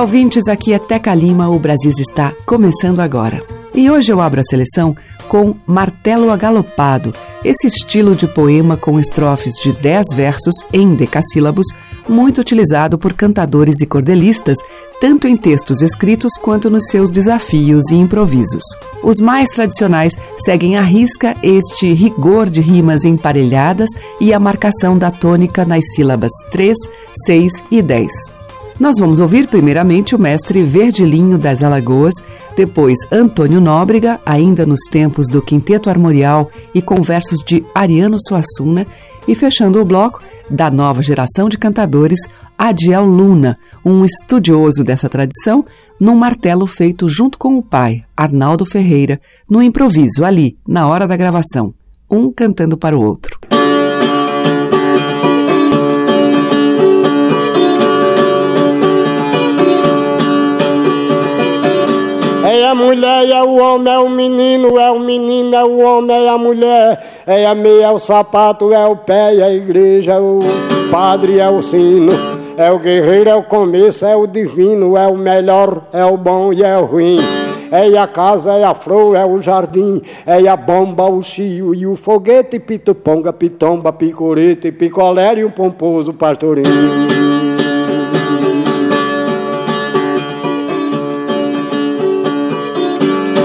Olá, ouvintes, aqui é Teca Lima, o Brasil está começando agora. E hoje eu abro a seleção com Martelo Agalopado, esse estilo de poema com estrofes de 10 versos em decassílabos, muito utilizado por cantadores e cordelistas, tanto em textos escritos quanto nos seus desafios e improvisos. Os mais tradicionais seguem à risca este rigor de rimas emparelhadas e a marcação da tônica nas sílabas 3, 6 e 10. Nós vamos ouvir primeiramente o mestre Verdilinho das Alagoas, depois Antônio Nóbrega, ainda nos tempos do Quinteto Armorial e com versos de Ariano Suassuna, e fechando o bloco, da nova geração de cantadores, Adiel Luna, um estudioso dessa tradição, num martelo feito junto com o pai, Arnaldo Ferreira, no improviso ali, na hora da gravação, um cantando para o outro. A mulher, é o homem, é o menino, é o menino, é o homem, é a mulher, é a meia, é o sapato, é o pé, é a igreja, é o padre, é o sino, é o guerreiro, é o começo, é o divino, é o melhor, é o bom e é o ruim. É a casa, é a flor, é o jardim, é a bomba, o chio e o foguete, pituponga, pitomba, picorete, picolé e um pomposo pastorinho.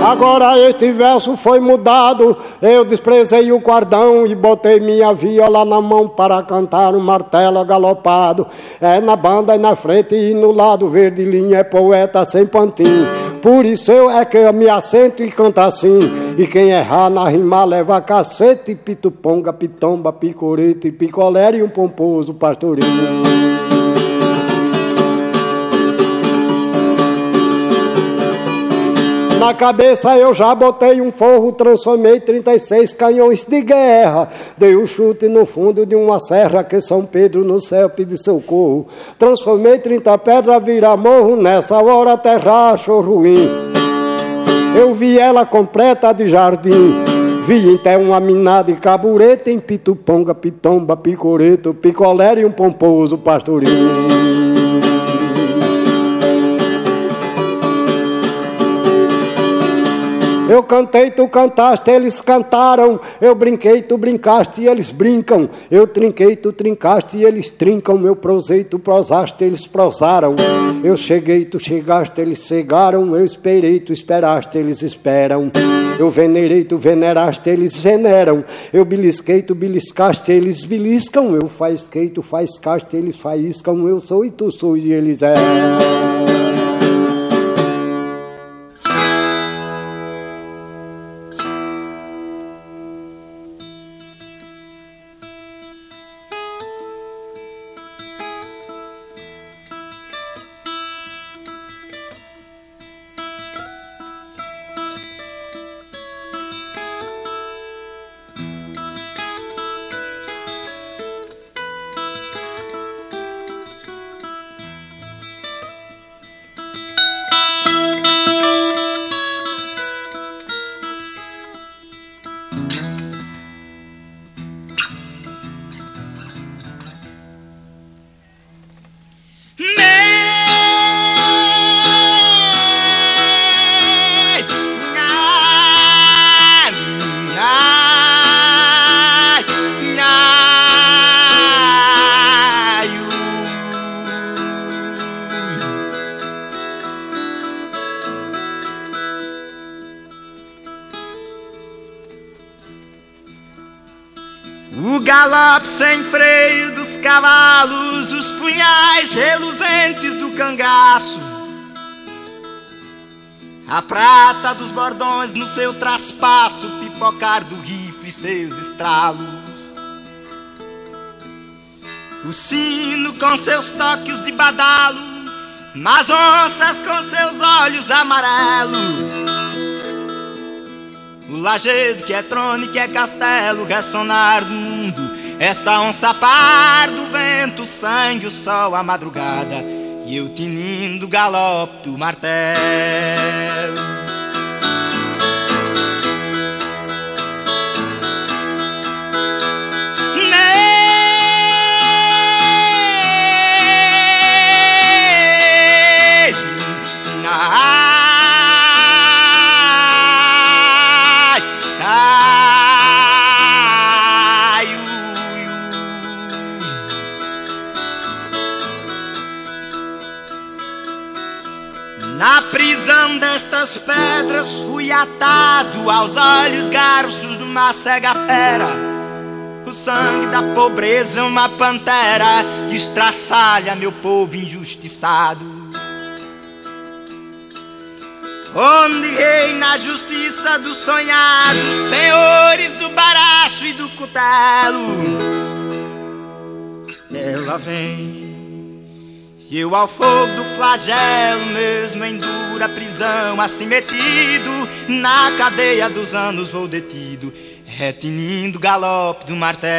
Agora este verso foi mudado. Eu desprezei o cordão e botei minha viola na mão para cantar um martelo galopado. É na banda e na frente e no lado verde linha é poeta sem pantinho. Por isso eu é que eu me assento e canto assim. E quem errar na rima leva cacete, pituponga, pitomba, picorete, picolé e um pomposo pastorinho. Na cabeça eu já botei um forro, transformei 36 canhões de guerra. Dei um chute no fundo de uma serra que São Pedro no céu pediu socorro. Transformei 30 pedras, vira morro, nessa hora a terra achou ruim. Eu vi ela completa de jardim. Vi até uma minada de cabureta em pituponga, pitomba, picoreto, picolé e um pomposo pastorinho. Eu cantei, tu cantaste, eles cantaram. Eu brinquei, tu brincaste e eles brincam. Eu trinquei, tu trincaste e eles trincam. Eu prosei, tu prosaste, eles prosaram. Eu cheguei, tu chegaste, eles cegaram. Eu esperei, tu esperaste, eles esperam. Eu venerei, tu veneraste, eles veneram. Eu belisquei, tu beliscaste, eles beliscam. Eu faisquei, tu faiscaste, eles faiscam. Eu sou e tu sois e eles é. Seu traspasso, pipocar do rifle seus estralos. O sino com seus toques de badalo, mas onças com seus olhos amarelos. O lajedo que é trono e que é castelo, ressonar do mundo. Esta onça par do vento, o sangue, o sol, a madrugada. E eu tinindo galope do martelo. Destas pedras fui atado aos olhos garços de uma cega fera. O sangue da pobreza é uma pantera que estraçalha meu povo injustiçado. Onde reina a justiça dos sonhados, senhores do baraço e do cutelo. Ela vem eu ao fogo do flagelo, mesmo em dura prisão, assim metido, na cadeia dos anos vou detido, retinindo o galope do martelo.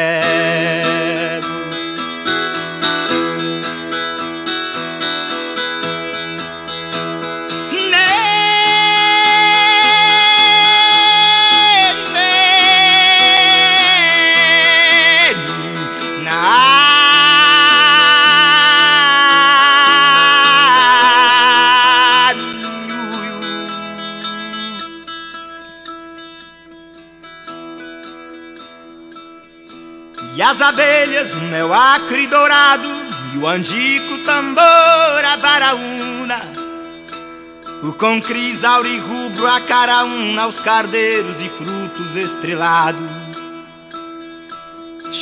As abelhas, o mel acre dourado e o angico tambor a baraúna. O com crisauri rubro a caraúna, os cardeiros de frutos estrelados.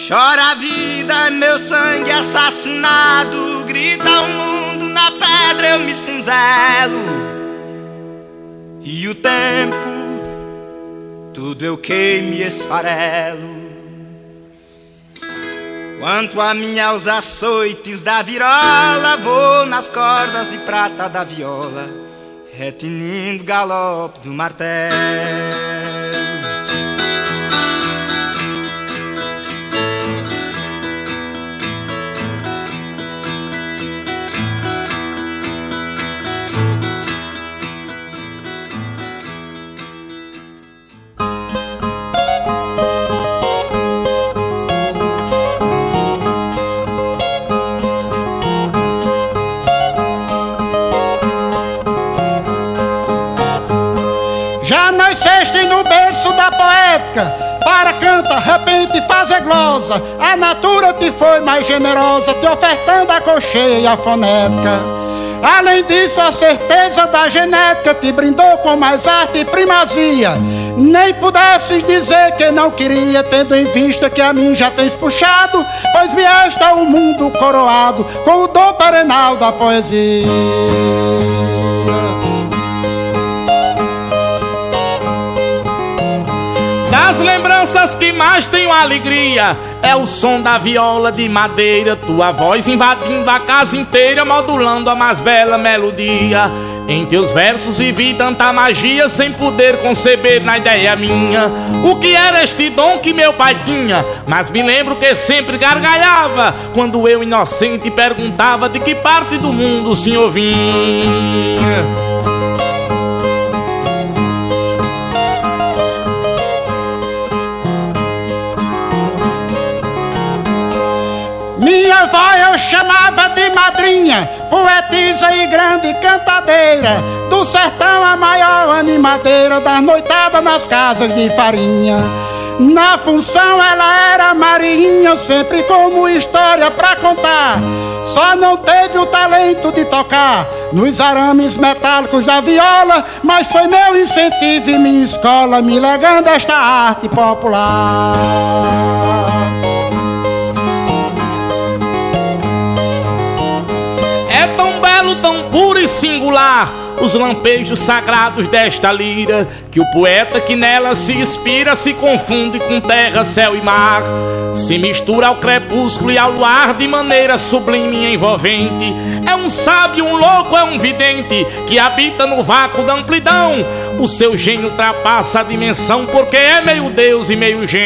Chora a vida, meu sangue assassinado, grita o mundo na pedra, eu me cinzelo. E o tempo, tudo eu queimo e esfarelo. Quanto a mim aos açoites da virola, vou nas cordas de prata da viola, retinindo o galope do martelo. Canta, repente, fazer glosa. A natura te foi mais generosa, te ofertando a cocheia e a fonética. Além disso, a certeza da genética te brindou com mais arte e primazia. Nem pudesse dizer que não queria, tendo em vista que a mim já tens puxado, pois está o mundo coroado com o dom perenal da poesia. Das lembranças que mais tenho alegria é o som da viola de madeira, tua voz invadindo a casa inteira, modulando a mais bela melodia. Em teus versos vivi tanta magia sem poder conceber na ideia minha o que era este dom que meu pai tinha. Mas me lembro que sempre gargalhava quando eu, inocente, perguntava de que parte do mundo o senhor vinha. Chamava de madrinha, poetisa e grande cantadeira, do sertão a maior animadeira, das noitadas nas casas de farinha. Na função ela era marinha, sempre como história pra contar. Só não teve o talento de tocar nos arames metálicos da viola, mas foi meu incentivo e minha escola me legando esta arte popular. Tão puro e singular os lampejos sagrados desta lira, que o poeta que nela se inspira se confunde com terra, céu e mar. Se mistura ao crepúsculo e ao luar de maneira sublime e envolvente. É um sábio, um louco, é um vidente que habita no vácuo da amplidão. O seu gênio ultrapassa a dimensão porque é meio Deus e meio gente.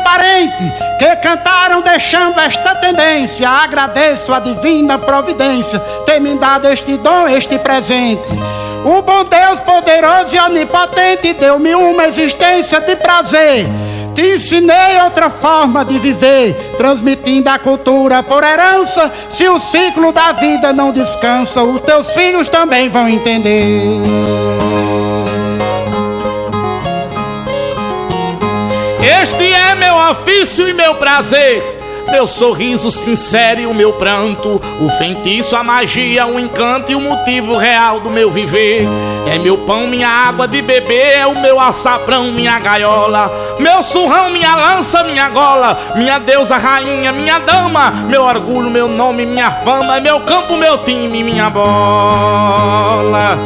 Parente que cantaram deixando esta tendência. Agradeço a divina providência ter me dado este dom, este presente. O bom Deus poderoso e onipotente deu-me uma existência de prazer. Te ensinei outra forma de viver, transmitindo a cultura por herança. Se o ciclo da vida não descansa, os teus filhos também vão entender. Este é meu ofício e meu prazer. Meu sorriso sincero e o meu pranto, o feitiço, a magia, o encanto e o motivo real do meu viver. É meu pão, minha água de beber, é o meu açafrão, minha gaiola, meu surrão, minha lança, minha gola, minha deusa, rainha, minha dama, meu orgulho, meu nome, minha fama, é meu campo, meu time, minha bola.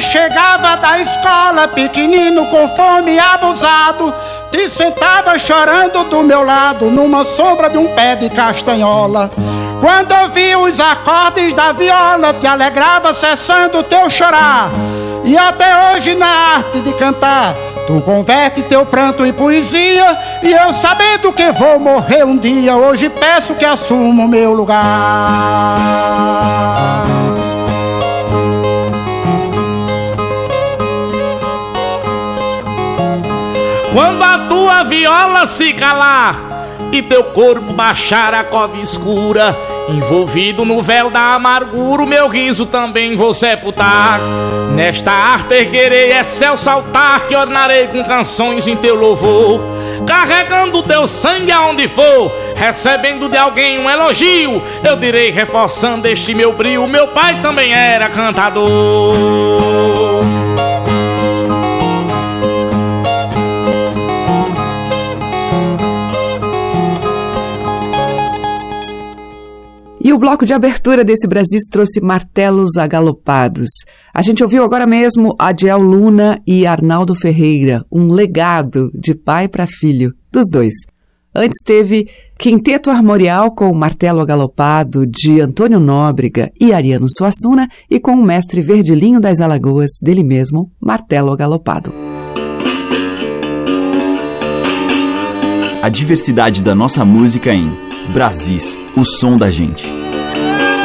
Chegava da escola pequenino com fome e abusado, te sentava chorando do meu lado numa sombra de um pé de castanhola. Quando ouvia os acordes da viola, te alegrava cessando teu chorar. E até hoje na arte de cantar, tu converte teu pranto em poesia. E eu sabendo que vou morrer um dia, hoje peço que assuma o meu lugar. Quando a tua viola se calar e teu corpo baixar a cova escura, envolvido no véu da amargura, o meu riso também vou sepultar. Nesta arte erguerei excelso altar que ornarei com canções em teu louvor, carregando teu sangue aonde for. Recebendo de alguém um elogio, eu direi reforçando este meu brilho. Meu pai também era cantador. E o bloco de abertura desse Brasil trouxe martelos agalopados. A gente ouviu agora mesmo Adiel Luna e Arnaldo Ferreira, um legado de pai para filho, dos dois. Antes teve Quinteto Armorial com Martelo Agalopado de Antônio Nóbrega e Ariano Suassuna e com o mestre Verdilinho das Alagoas, dele mesmo, Martelo Agalopado. A diversidade da nossa música em Brasis, o som da gente.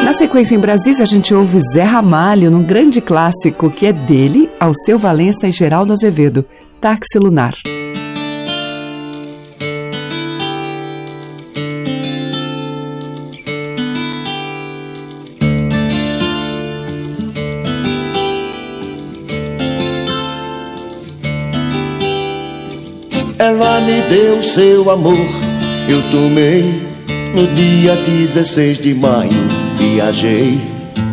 Na sequência em Brasis, a gente ouve Zé Ramalho num grande clássico que é dele, Alceu Valença e Geraldo Azevedo, Táxi Lunar. Ela me deu seu amor, eu tomei no dia 16 de maio viajei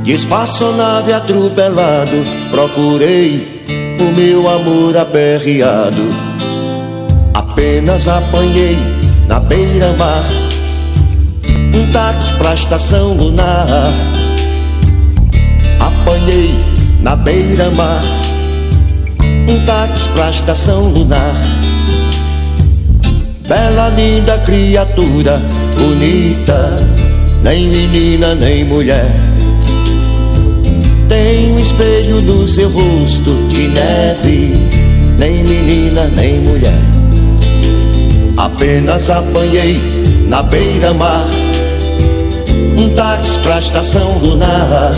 De espaçonave atropelado. Procurei o meu amor aperreado. Apenas apanhei na beira-mar Um táxi pra estação lunar. Apanhei na beira-mar Um táxi pra estação lunar. Bela, linda criatura bonita, nem menina nem mulher. Tem um espelho do seu rosto de neve, nem menina nem mulher. Apenas apanhei na beira-mar um táxi pra estação lunar.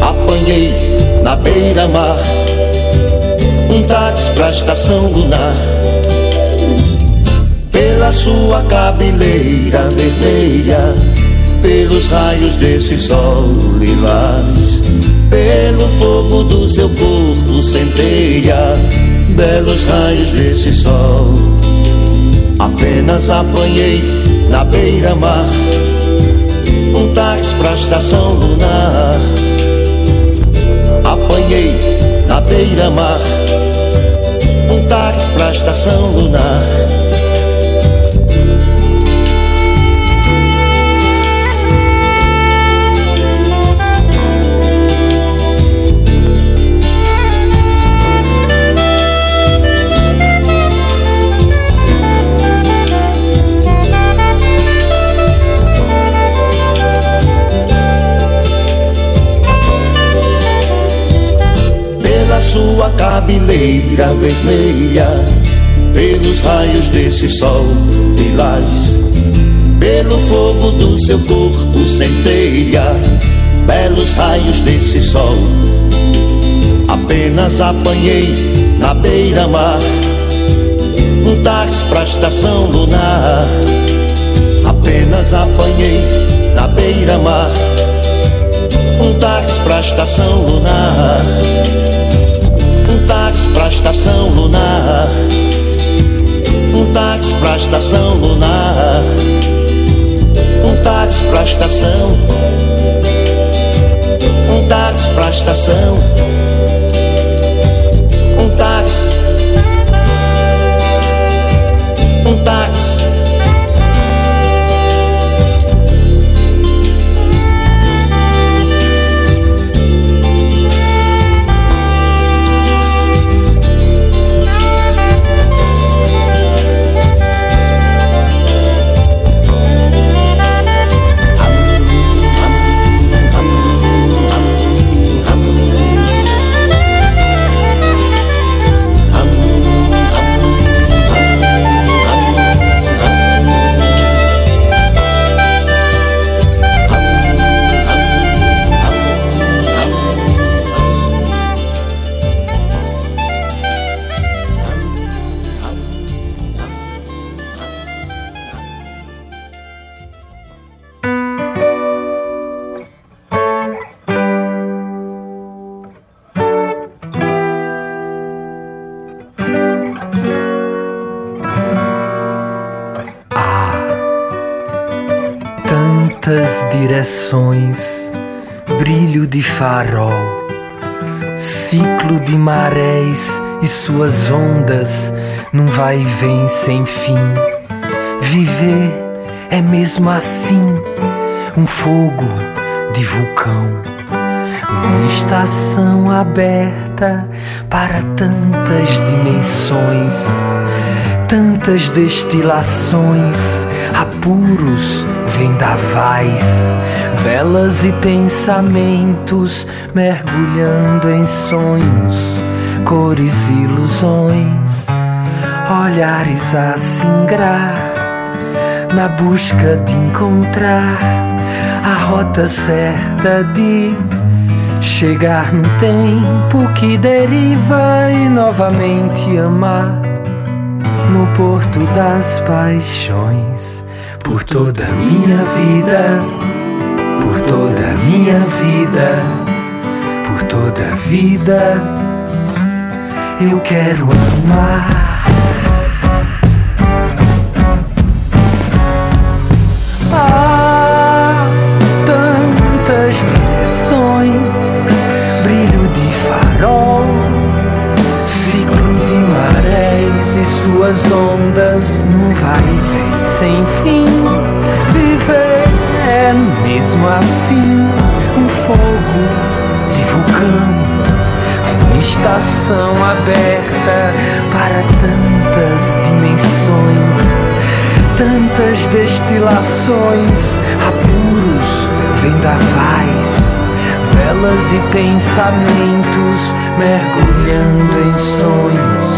Apanhei na beira-mar um táxi pra estação lunar pela sua cabeleira vermelha, pelos raios desse sol lilás, pelo fogo do seu corpo centelha, belos raios desse sol. Apenas apanhei na beira-mar um táxi pra estação lunar. Apanhei na beira-mar um táxi pra estação lunar. Sua cabeleira vermelha, pelos raios desse sol lilás, pelo fogo do seu corpo centelha, belos raios desse sol. Apenas apanhei na beira-mar um táxi pra estação lunar. Apenas apanhei na beira-mar um táxi pra estação lunar um táxi pra estação lunar. Um táxi pra estação lunar. Um táxi pra estação. Um táxi pra estação. Um táxi. Um táxi. Suas ondas num vai e vem sem fim. Viver é mesmo assim, um fogo de vulcão, uma estação aberta para tantas dimensões, tantas destilações, apuros vendavais velas e pensamentos mergulhando em sonhos, cores e ilusões, olhares a singrar na busca de encontrar a rota certa de chegar no tempo que deriva e novamente amar no porto das paixões. Por toda a minha vida por toda a minha vida, por toda a vida, eu quero amar. Há tantas direções, brilho de farol, ciclo de marés e suas ondas num vai sem fim é mesmo assim um fogo de vulcão, estação aberta para tantas dimensões, tantas destilações, apuros, vendavais, velas e pensamentos mergulhando em sonhos,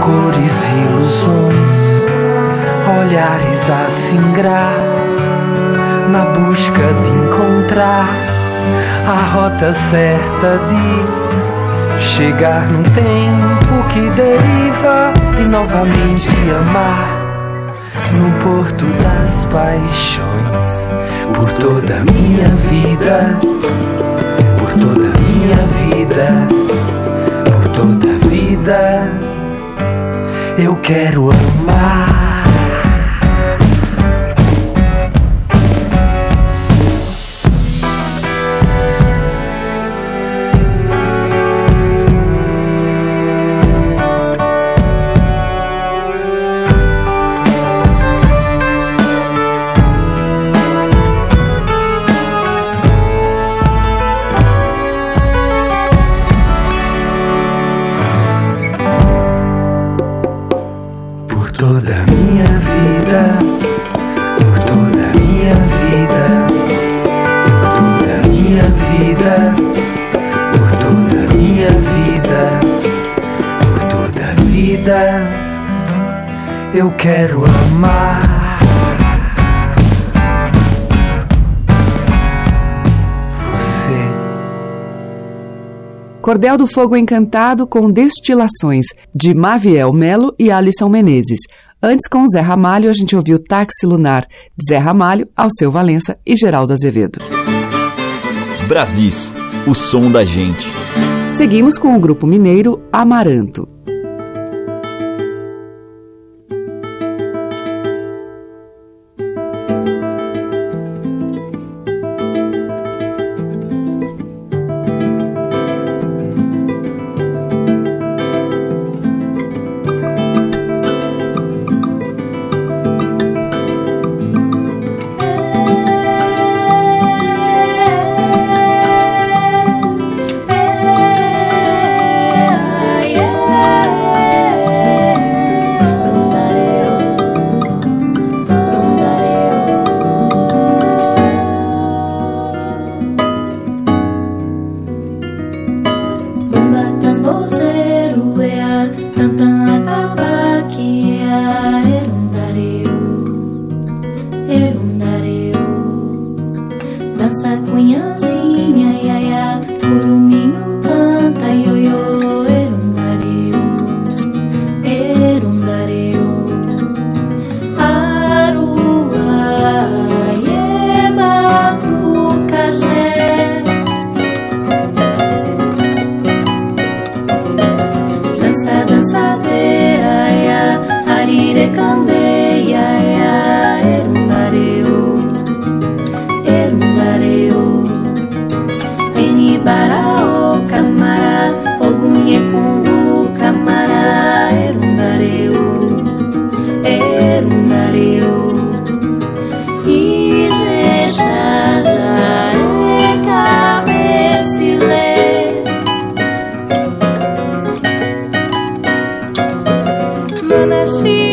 cores e ilusões, olhares a singrar na busca de encontrar a rota certa de chegar num tempo que deriva e novamente amar no porto das paixões por toda a minha vida, por toda a minha vida, por toda a vida. Eu quero amar. Quero amar. Você. Cordel do Fogo Encantado com Destilações, de Maviel Melo e Alisson Menezes. Antes, com Zé Ramalho, a gente ouviu Táxi Lunar, de Zé Ramalho, Alceu Valença e Geraldo Azevedo. Brasis, o som da gente. Seguimos com o grupo mineiro Amaranto. Rasgo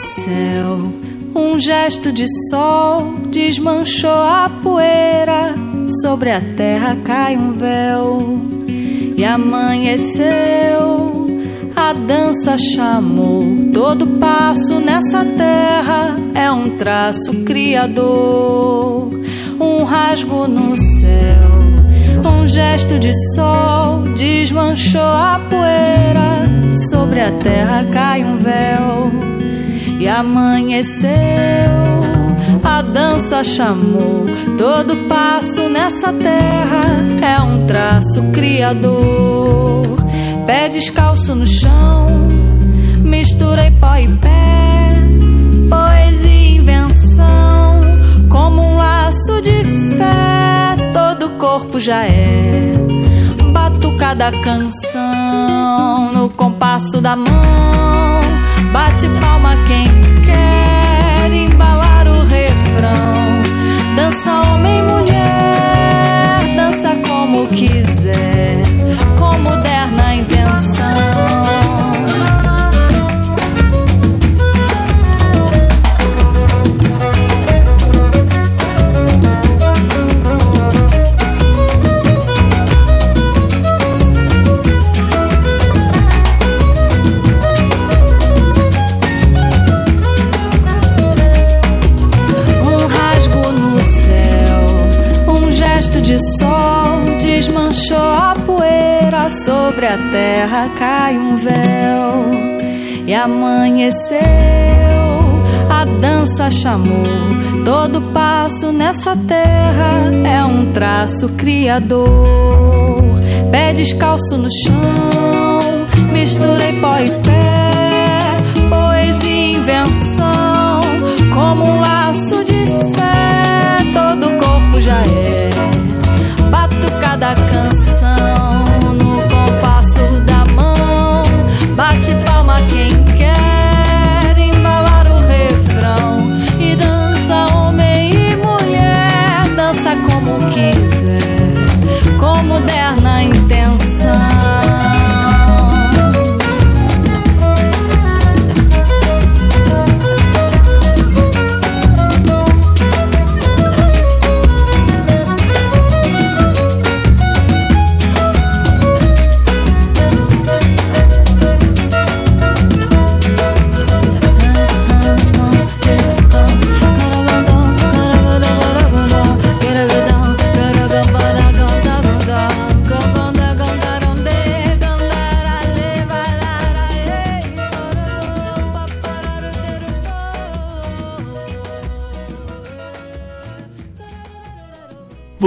céu, um gesto de sol desmanchou a poeira. Sobre a terra cai um véu e amanheceu. A A dança chamou todo passo nessa terra é um traço criador, um rasgo no céu, um gesto de sol desmanchou a poeira. Sobre a terra cai um véu e amanheceu. A dança chamou todo passo nessa terra é um traço criador. Pé descalço no chão, misturei pó e pé, poesia e invenção, como um laço de fé. Todo corpo já é batucada canção no compasso da mão. Bate palma quem dança chamou. Todo passo nessa terra é um traço criador. Pé descalço no chão, misturei pó e pé, poesia e invenção, como um laço de fé, todo corpo já é. Cada canção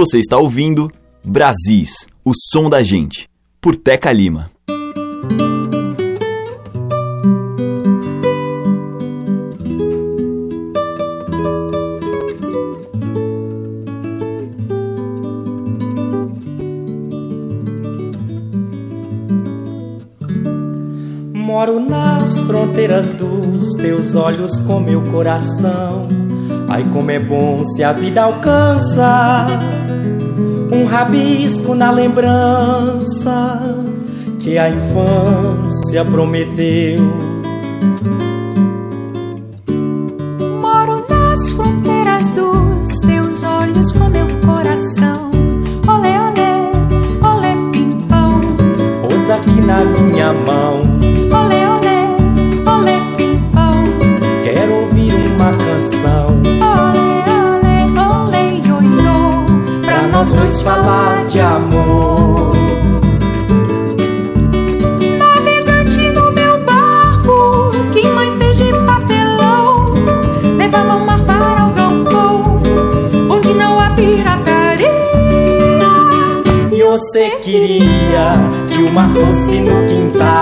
Você está ouvindo Brasis, o som da gente, por Teca Lima. Moro nas fronteiras dos teus olhos com meu coração. Ai, como é bom se a vida alcança um rabisco na lembrança que a infância prometeu. Mar fosse no quintal.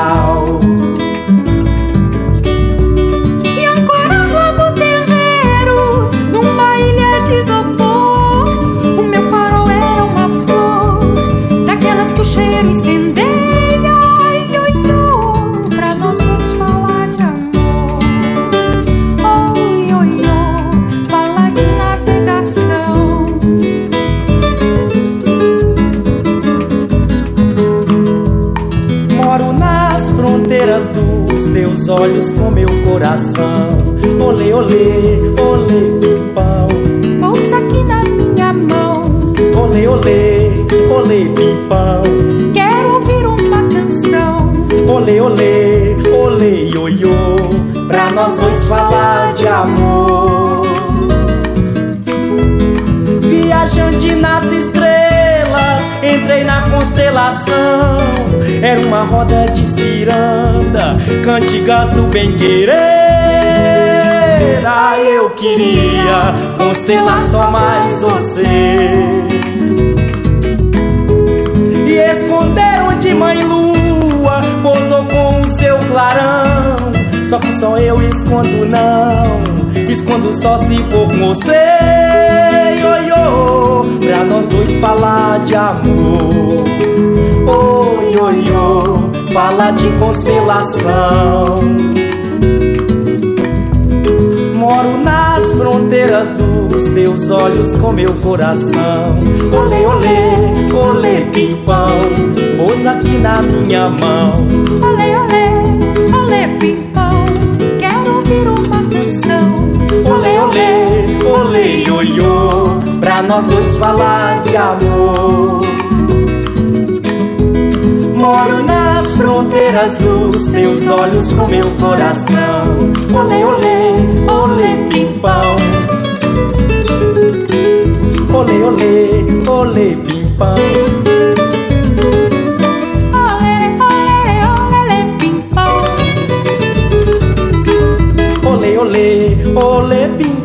Roda de ciranda, cantigas do bem querer. Ah, eu queria constelar só mais você. E esconderam de mãe lua, pousou com o seu clarão. Só que só eu escondo não, escondo só se for com você. Pra nós dois falar de amor. Falar de constelação. Moro nas fronteiras dos teus olhos com meu coração. Olê, olê, olê, pimpão, pousa aqui na minha mão. Olê, olê, olê, pimpão, quero ouvir uma canção. Olê, olê, olê, ioiô, pra nós dois falar de amor. Moro nas fronteiras dos teus olhos com meu coração. Olê, olê, olê, pimpão. Olê, olê, olê, pimpão. Olê, olê, olê, pimpão.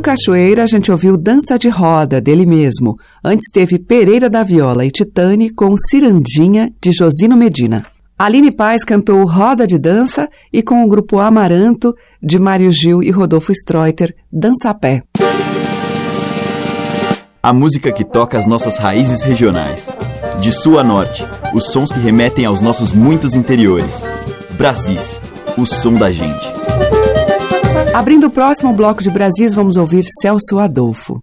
Índio Cachoeira, a gente ouviu Dança de Roda, dele mesmo. Antes teve Pereira da Viola e Titane com Cirandinha, de Josino Medina. Aline Paz cantou Roda de Dança e com o grupo Amaranto, de Mário Gil e Rodolfo Streuter, Dança a Pé. A música que toca as nossas raízes regionais. De sul a norte, os sons que remetem aos nossos muitos interiores. Brasis, o som da gente. Abrindo o próximo bloco de Brasis, vamos ouvir Celso Adolfo.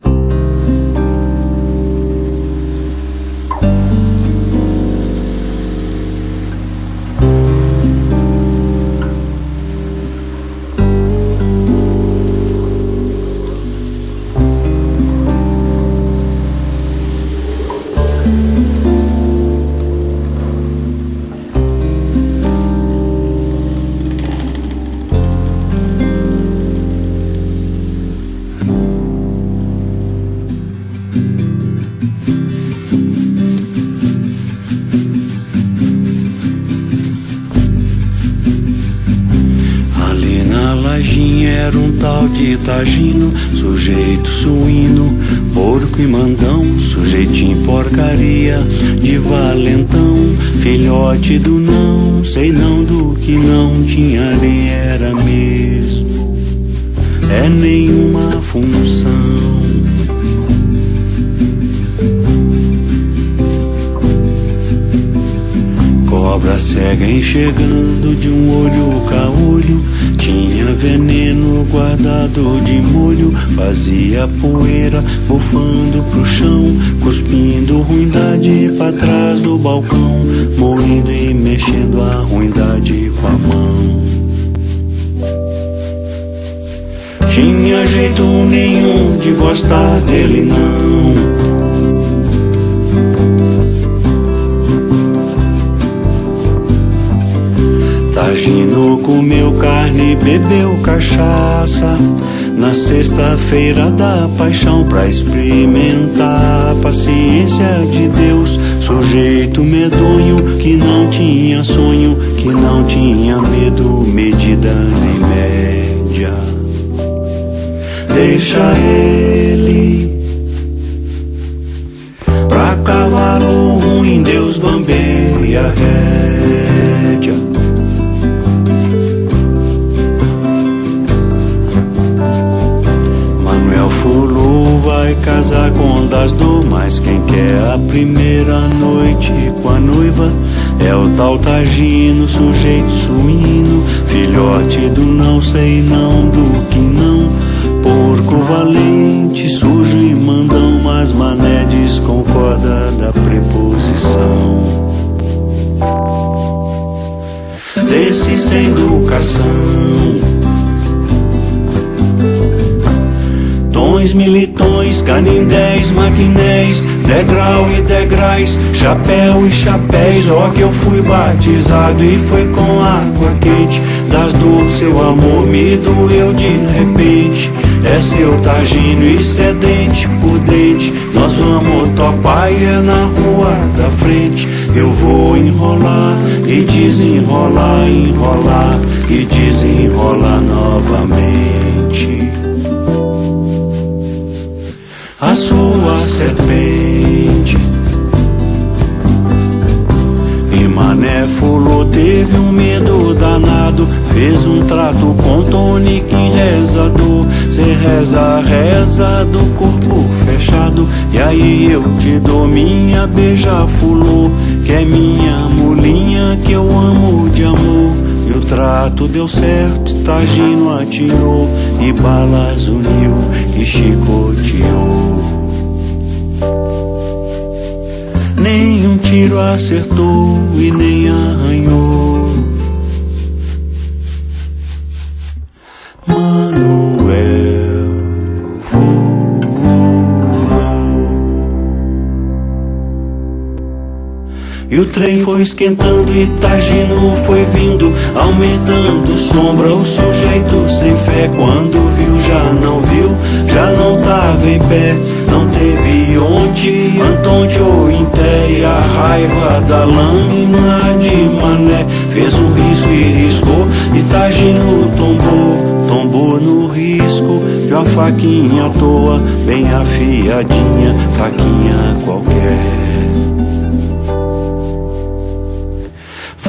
Tagino, sujeito suíno, porco e mandão, sujeitinho porcaria, de valentão, filhote do não, sei não do que não tinha nem era mesmo, é nenhuma função. Cobra cega enxergando de um olho caolho veneno guardado de molho, fazia poeira bufando pro chão, cuspindo ruindade pra trás do balcão, moendo e mexendo a ruindade com a mão. Tinha jeito nenhum de gostar dele não. Tagino comeu carne, bebeu cachaça. Na sexta-feira da paixão pra experimentar a paciência de Deus, sujeito medonho que não tinha sonho, que não tinha medo, medida nem média. Deixa ele pra cavalo ruim, Deus bambeia rédea. Mas quem quer a primeira noite com a noiva é o tal tagino, sujeito suíno, filhote do não sei não, do que não, porco valente, sujo e mandão, mas mané desconcorda da preposição. Desse sem educação Militões, militões, canindés, maquinéis, degrau e degrais, chapéu e chapéus. Ó que eu fui batizado e foi com água quente. Das dor, seu amor me doeu de repente. É seu tagino e sedente por dente. Nós vamos topar e é na rua da frente. Eu vou enrolar e desenrolar, enrolar e desenrolar novamente a sua serpente. E Mané Fulô teve um medo danado, fez um trato com tônico rezador. Cê reza, reza do corpo fechado, e aí eu te dou minha beija-fulô, que é minha mulinha que eu amo de amor. E o trato deu certo, Tagino atirou e balas uniu chicoteou. Nenhum tiro acertou e nem arranhou. Manuel. E o trem foi esquentando e Tagino foi vindo, aumentando sombra. O sujeito sem fé, quando viu, já não viu, já não tava em pé. Não teve onde, Antônio em té, e a raiva da lâmina de mané fez um risco e riscou. E Tagino tombou, tombou no risco a faquinha à toa, bem afiadinha, faquinha qualquer.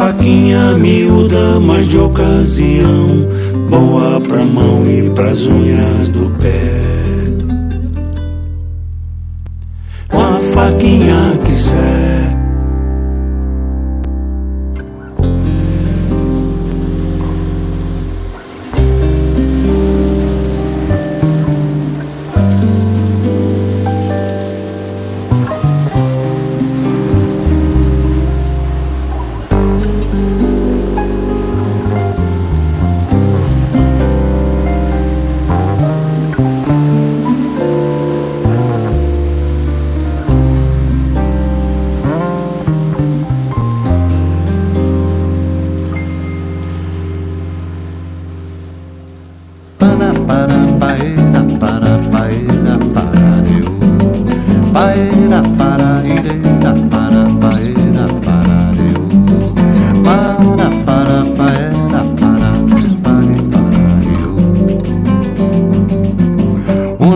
Faquinha miúda, mas de ocasião, boa pra mão e pras unhas do pé. Com a faquinha que serve.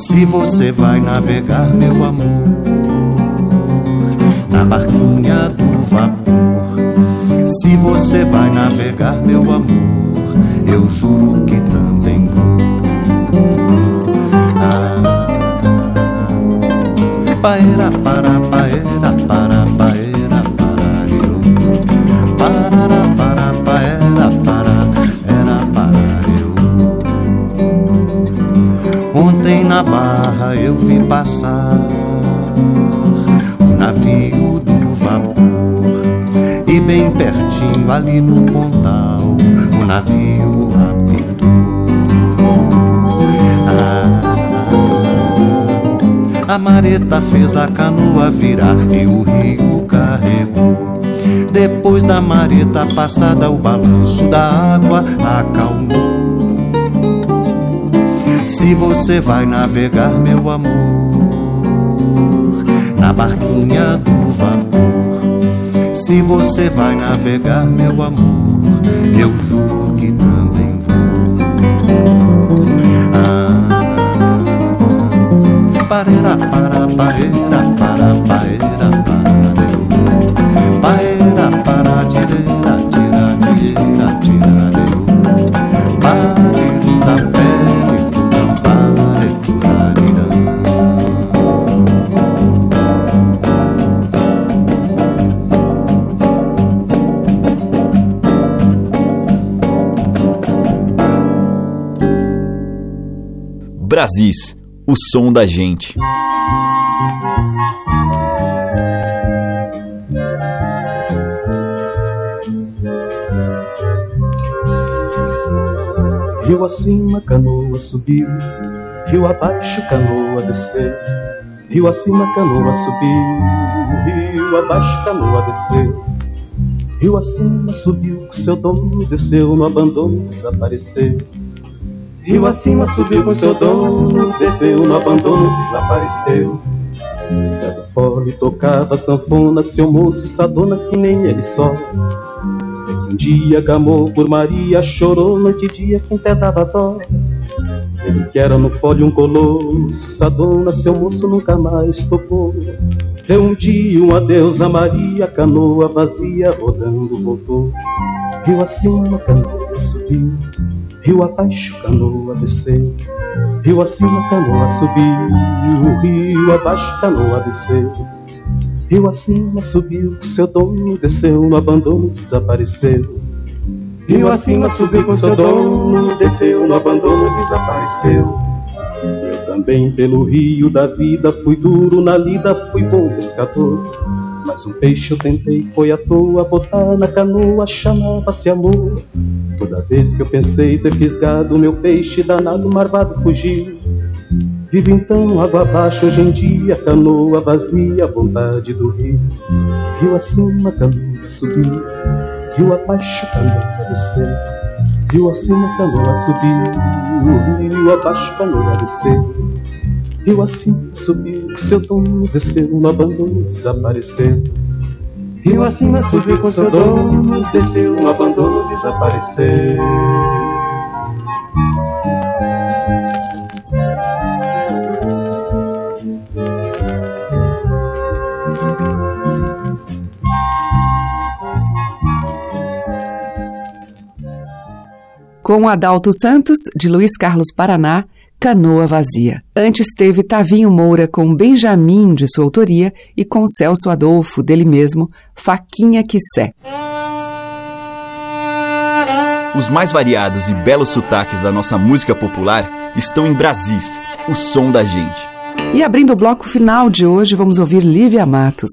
Se você vai navegar, meu amor, na barquinha do vapor. Se você vai navegar, meu amor, eu juro que também paera, para, paera, para, paera, na barra eu vi passar o navio do vapor. E bem pertinho ali no pontal, o navio A mareta fez a canoa virar e o rio carregou. Depois da mareta passada, o balanço da água acalmou. Se você vai navegar, meu amor, na barquinha do vapor. Se você vai navegar, meu amor, eu juro que também parera, para, parera, para, paera, Brasis o som da gente. Rio acima, canoa subiu, rio abaixo, canoa desceu. Rio acima, canoa subiu, rio abaixo, canoa desceu. Rio acima subiu, seu dono desceu, no abandono desapareceu. Rio acima subiu com seu dono, desceu no abandono, desapareceu. Zé do Pole tocava sanfona, seu moço sadona que nem ele só. Um dia gamou por Maria, chorou noite e dia quem até dava dó. Ele que era no fole um colosso, sadona, seu moço nunca mais tocou. Deu um dia um adeus a Maria, canoa vazia, rodando voltou. Rio acima, canoa subiu. Rio abaixo, canoa desceu. Rio acima, canoa subiu. Rio abaixo, canoa desceu. Rio acima subiu, seu dono desceu, no abandono desapareceu. Rio acima subiu com seu dono, desceu, no abandono desapareceu. Eu também pelo rio da vida fui duro na lida, fui bom pescador. Mas um peixe eu tentei, foi à toa, botar na canoa, chamava-se amor. Toda vez que eu pensei ter fisgado meu peixe, danado marvado fugiu. Vive então água abaixo hoje em dia, canoa vazia, vontade do rio. Rio acima, canoa subir, rio abaixo, canoa descer. Rio acima, canoa subir, rio abaixo, canoa descer. Rio acima, subiu, seu dono desceu, no abandono desaparecer. Rio acima, subiu com seu dono, desceu, no abandono desaparecer. Com Adalto Santos, de Luiz Carlos Paraná, Canoa Vazia. Antes teve Tavinho Moura com Benjamin, de sua autoria, e com Celso Adolfo, dele mesmo, Faquinha Quissé. Os mais variados e belos sotaques da nossa música popular estão em Brasis, o som da gente. E abrindo o bloco final de hoje, vamos ouvir Lívia Matos.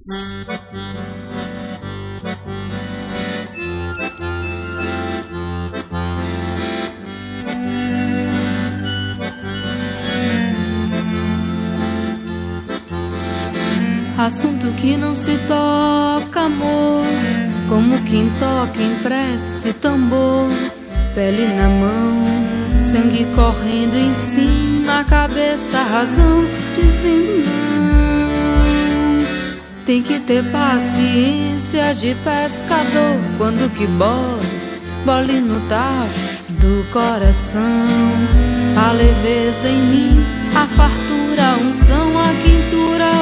Assunto que não se toca, amor. Como quem toca em prece tambor. Pele na mão, sangue correndo em cima, cabeça, razão, dizendo não. Tem que ter paciência de pescador quando que bole, bole no tacho do coração. A leveza em mim, a fartura, a unção, a quintura,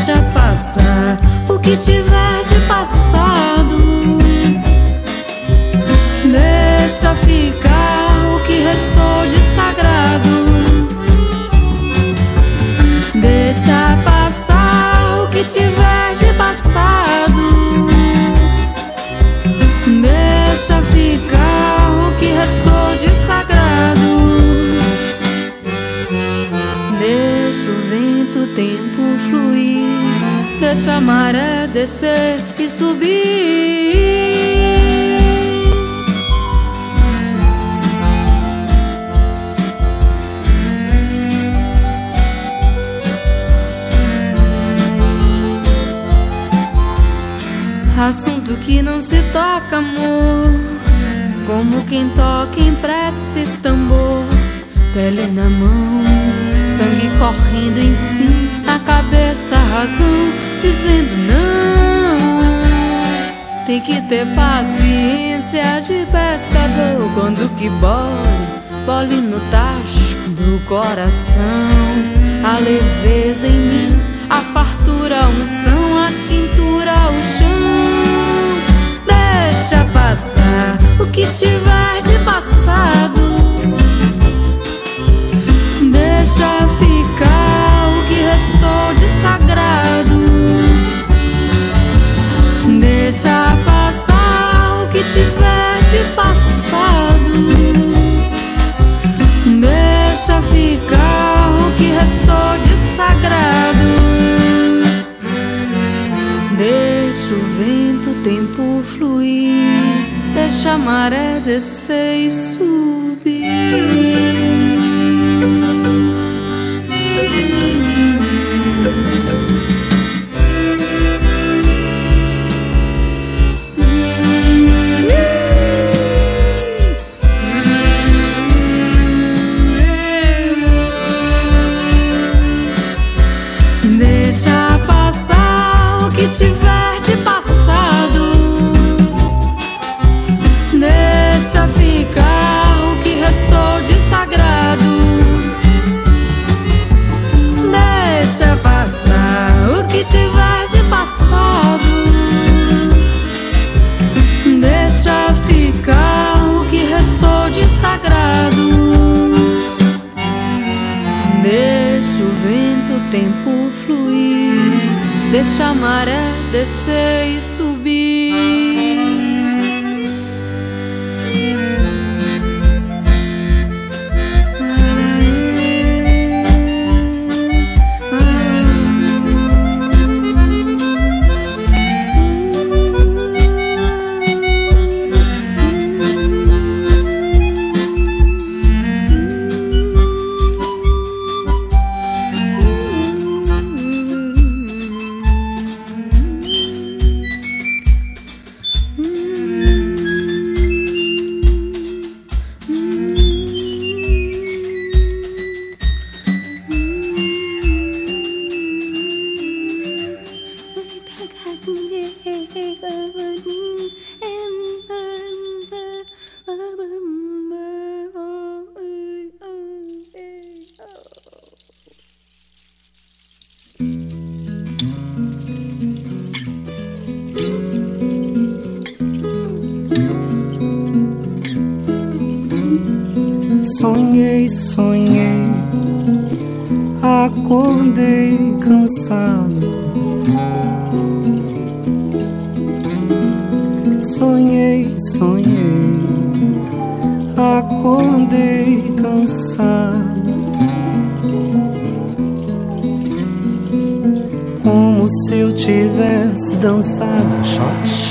deixa passar o que tiver de passado. Deixa ficar o que restou de sagrado. Deixa passar o que tiver de passado. Deixa ficar o que restou de sagrado. Deixa a maré descer e subir. Assunto que não se toca, amor. Como quem toca em prece tambor. Pele na mão, sangue correndo em cima, a cabeça, razão, dizendo não. Tem que ter paciência de pescador quando que bole, bole no tacho do coração. A leveza em mim, a fartura, a unção, a quintura, o chão. Deixa passar o que tiver de passado. Maré descer e.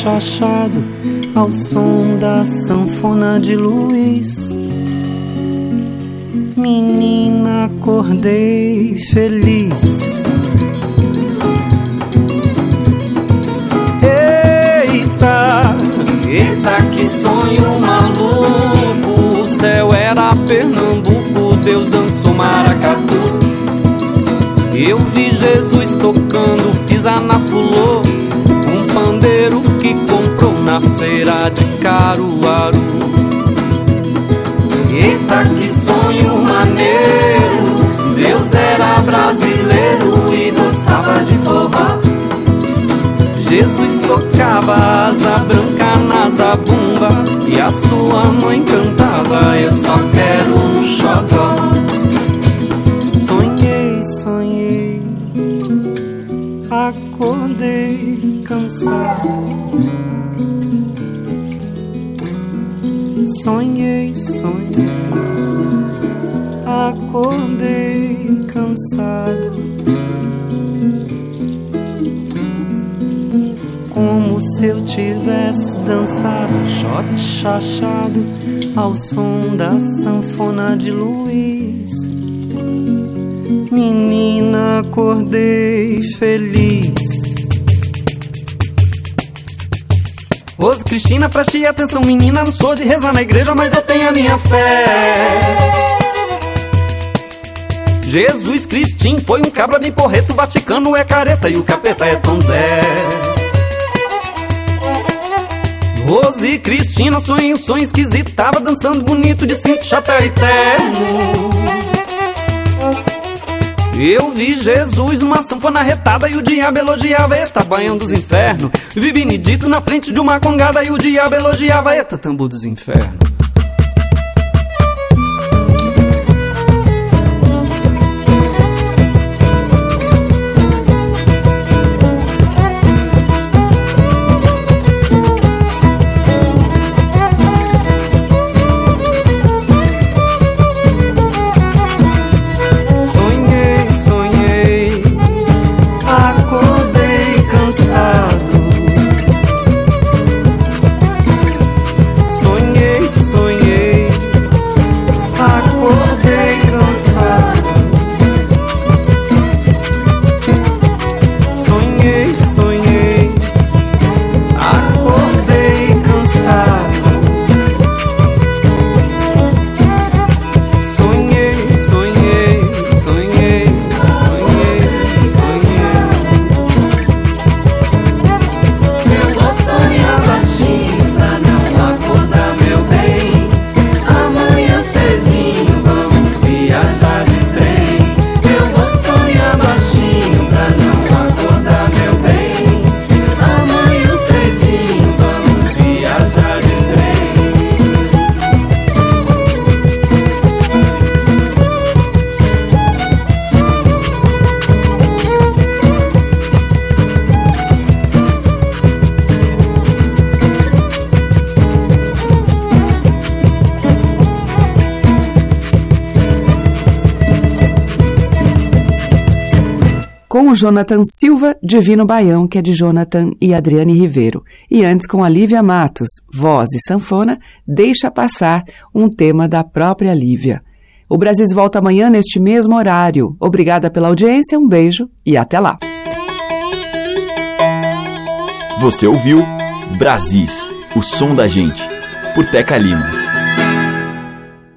chachado, ao som da sanfona de Luiz menina, acordei feliz. Eita, eita, que sonho maluco. O céu era Pernambuco, Deus dançou maracatu. Eu vi Jesus tocando, pisar na fulô. Um pandeiro na feira de Caruaru. Eita, que sonho maneiro! Deus era brasileiro e gostava de forró. Jesus tocava asa branca na zabumba e a sua mãe cantava: Eu só quero um xodó. Sonhei, sonhei, acordei cansado. Sonhei, sonhei, acordei cansado. Como se eu tivesse dançado, shot chachado, ao som da sanfona de Luiz. Menina, acordei feliz. Rose Cristina, preste atenção, menina. Não sou de rezar na igreja, mas eu tenho a minha fé. Jesus Cristim foi um cabra bem porreto, Vaticano é careta e o capeta é Tom Zé. Rose Cristina, sonho, sonho esquisito, tava dançando bonito de cinto, chapéu e terno. Eu vi Jesus numa sanfona retada e o diabo elogiava Eta, banhão dos infernos. Vi Benedito na frente de uma congada e o diabo elogiava Eta, tambor dos infernos. Jonathan Silva, Divino Baião, que é de Jonathan e Adriane Ribeiro. E antes com a Lívia Matos, voz e sanfona, Deixa Passar, um tema da própria Lívia. O Brasil volta amanhã neste mesmo horário. Obrigada pela audiência, um beijo e até lá. Você ouviu Brasis, o som da gente, por Teca Lima.